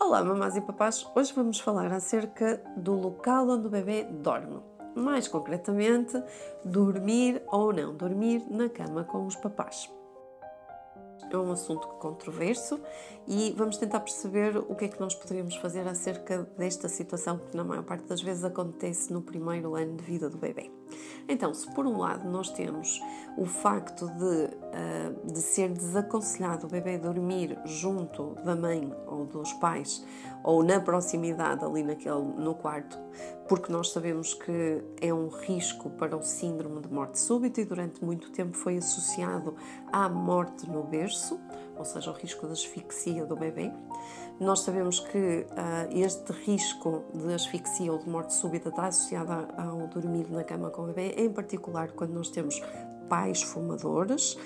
Olá, mamás e papás! Hoje vamos falar acerca do local onde o bebê dorme. Mais concretamente, dormir ou não dormir na cama com os papás. É um assunto controverso e vamos tentar perceber o que é que nós poderíamos fazer acerca desta situação que, na maior parte das vezes, acontece no primeiro ano de vida do bebê. Então, se por um lado nós temos o facto de, uh, de ser desaconselhado o bebê dormir junto da mãe ou dos pais ou na proximidade ali naquele, no quarto, porque nós sabemos que é um risco para o síndrome de morte súbita e durante muito tempo foi associado à morte no berço, ou seja, ao risco de asfixia do bebê. Nós sabemos que uh, este risco de asfixia ou de morte súbita está associado ao dormir na cama com o bebê, em particular quando nós temos pais fumadores,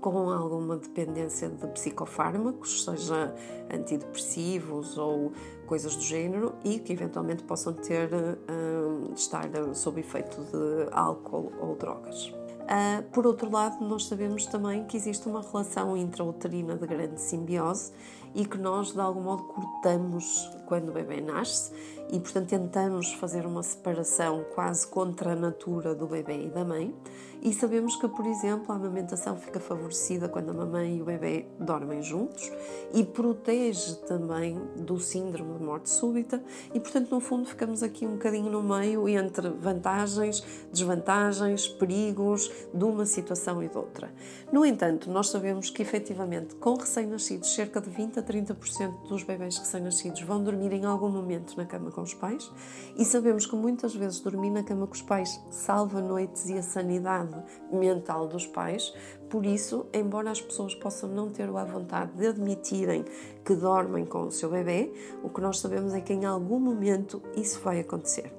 com alguma dependência de psicofármacos, seja antidepressivos ou coisas do género, e que eventualmente possam ter uh, estar sob efeito de álcool ou drogas. Uh, por outro lado, nós sabemos também que existe uma relação intrauterina de grande simbiose e que nós, de algum modo, cortamos quando o bebê nasce e, portanto, tentamos fazer uma separação quase contra a natura do bebê e da mãe. E sabemos que, por exemplo, a amamentação fica favorecida quando a mamãe e o bebê dormem juntos e protege também do síndrome de morte súbita. E, portanto, no fundo, ficamos aqui um bocadinho no meio entre vantagens, desvantagens, perigos de uma situação e de outra. No entanto, nós sabemos que, efetivamente, com recém-nascidos, cerca de 20 a 30% dos bebés recém-nascidos vão dormir em algum momento na cama com os pais e sabemos que muitas vezes dormir na cama com os pais salva noites e a sanidade mental dos pais. Por isso, embora as pessoas possam não ter a vontade de admitirem que dormem com o seu bebê, o que nós sabemos é que em algum momento isso vai acontecer.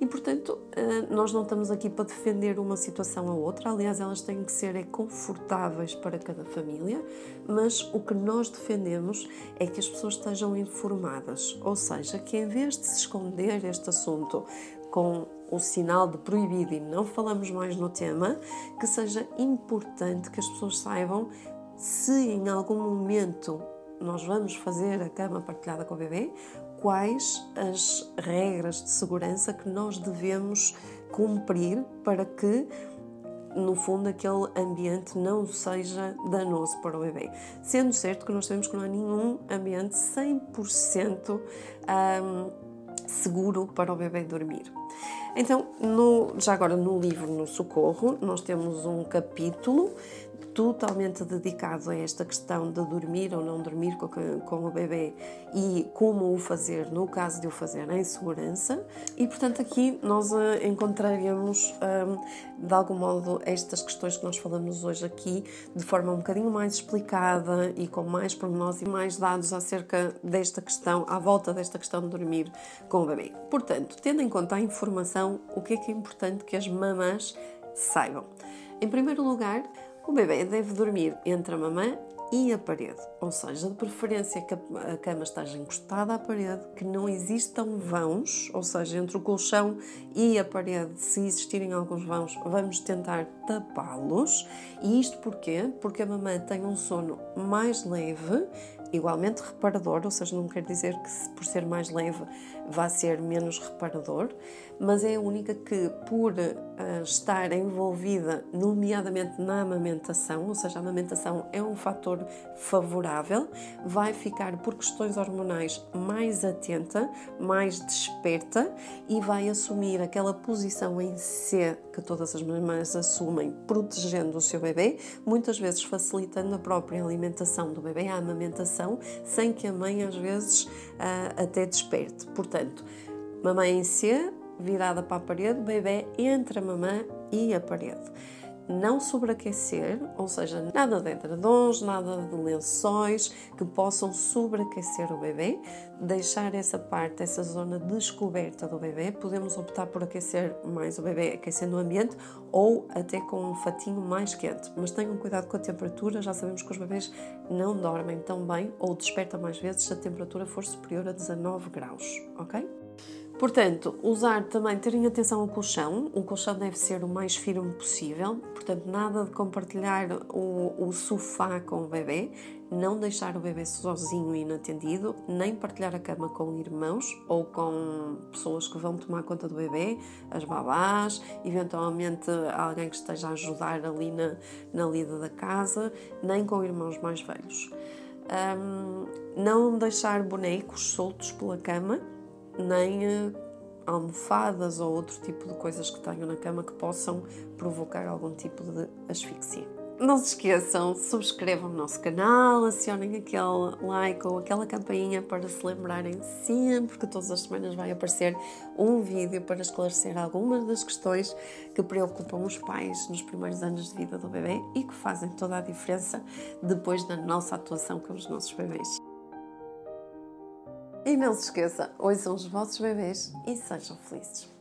E portanto, eh, nós não estamos aqui para defender uma situação ou outra, aliás, elas têm que ser é, confortáveis para cada família, mas o que nós defendemos é que as pessoas estejam informadas, ou seja, que em vez de se esconder este assunto com o sinal de proibido e não falamos mais no tema, que seja importante que as pessoas saibam se em algum momento nós vamos fazer a cama partilhada com o bebê, quais as regras de segurança que nós devemos cumprir para que no fundo, aquele ambiente não seja danoso para o bebê. Sendo certo que nós sabemos que não há nenhum ambiente 100% um, seguro para o bebê dormir. Então, no, já agora no livro No Socorro, nós temos um capítulo totalmente dedicado a esta questão de dormir ou não dormir com, o bebê e como o fazer no caso de o fazer em segurança. E portanto, aqui nós uh, encontraríamos um, de algum modo estas questões que nós falamos hoje aqui de forma um bocadinho mais explicada e com mais pormenores e mais dados acerca desta questão, à volta desta questão de dormir com o bebê. Portanto, tendo em conta a informação, o que é que é importante que as mamãs saibam? Em primeiro lugar, o bebê deve dormir entre a mamã e a parede, ou seja, de preferência que a cama esteja encostada à parede, que não existam vãos, ou seja, entre o colchão e a parede, se existirem alguns vãos, vamos tentar tapá-los. E isto porquê? Porque a mamã tem um sono mais leve igualmente reparador, ou seja, não quer dizer que por ser mais leve vá ser menos reparador, mas é a única que, por uh, estar envolvida, nomeadamente na amamentação, ou seja, a amamentação é um fator favorável, vai ficar por questões hormonais mais atenta, mais desperta e vai assumir aquela posição em C que todas as mamães assumem, protegendo o seu bebê, muitas vezes facilitando a própria alimentação do bebê, a amamentação, sem que a mãe às vezes até desperte. Portanto, mamãe em C, virada para a parede, bebê entre a mamã e a parede não sobreaquecer, ou seja, nada de edredons, nada de lençóis que possam sobreaquecer o bebê, deixar essa parte, essa zona descoberta do bebê. Podemos optar por aquecer mais o bebê, aquecendo o ambiente ou até com um fatinho mais quente. Mas tenham cuidado com a temperatura, já sabemos que os bebês não dormem tão bem ou despertam mais vezes se a temperatura for superior a 19 graus, ok? Portanto, usar também, terem atenção ao colchão. O colchão deve ser o mais firme possível. Portanto, nada de compartilhar o, o sofá com o bebê, não deixar o bebê sozinho e inatendido, nem partilhar a cama com irmãos ou com pessoas que vão tomar conta do bebê, as babás, eventualmente alguém que esteja a ajudar ali na, na lida da casa, nem com irmãos mais velhos. Um, não deixar bonecos soltos pela cama nem uh, almofadas ou outro tipo de coisas que tenham na cama que possam provocar algum tipo de asfixia. Não se esqueçam, subscrevam o nosso canal, acionem aquele like ou aquela campainha para se lembrarem sempre que todas as semanas vai aparecer um vídeo para esclarecer algumas das questões que preocupam os pais nos primeiros anos de vida do bebê e que fazem toda a diferença depois da nossa atuação com os nossos bebês. E não se esqueça, ouçam os vossos bebês e sejam felizes.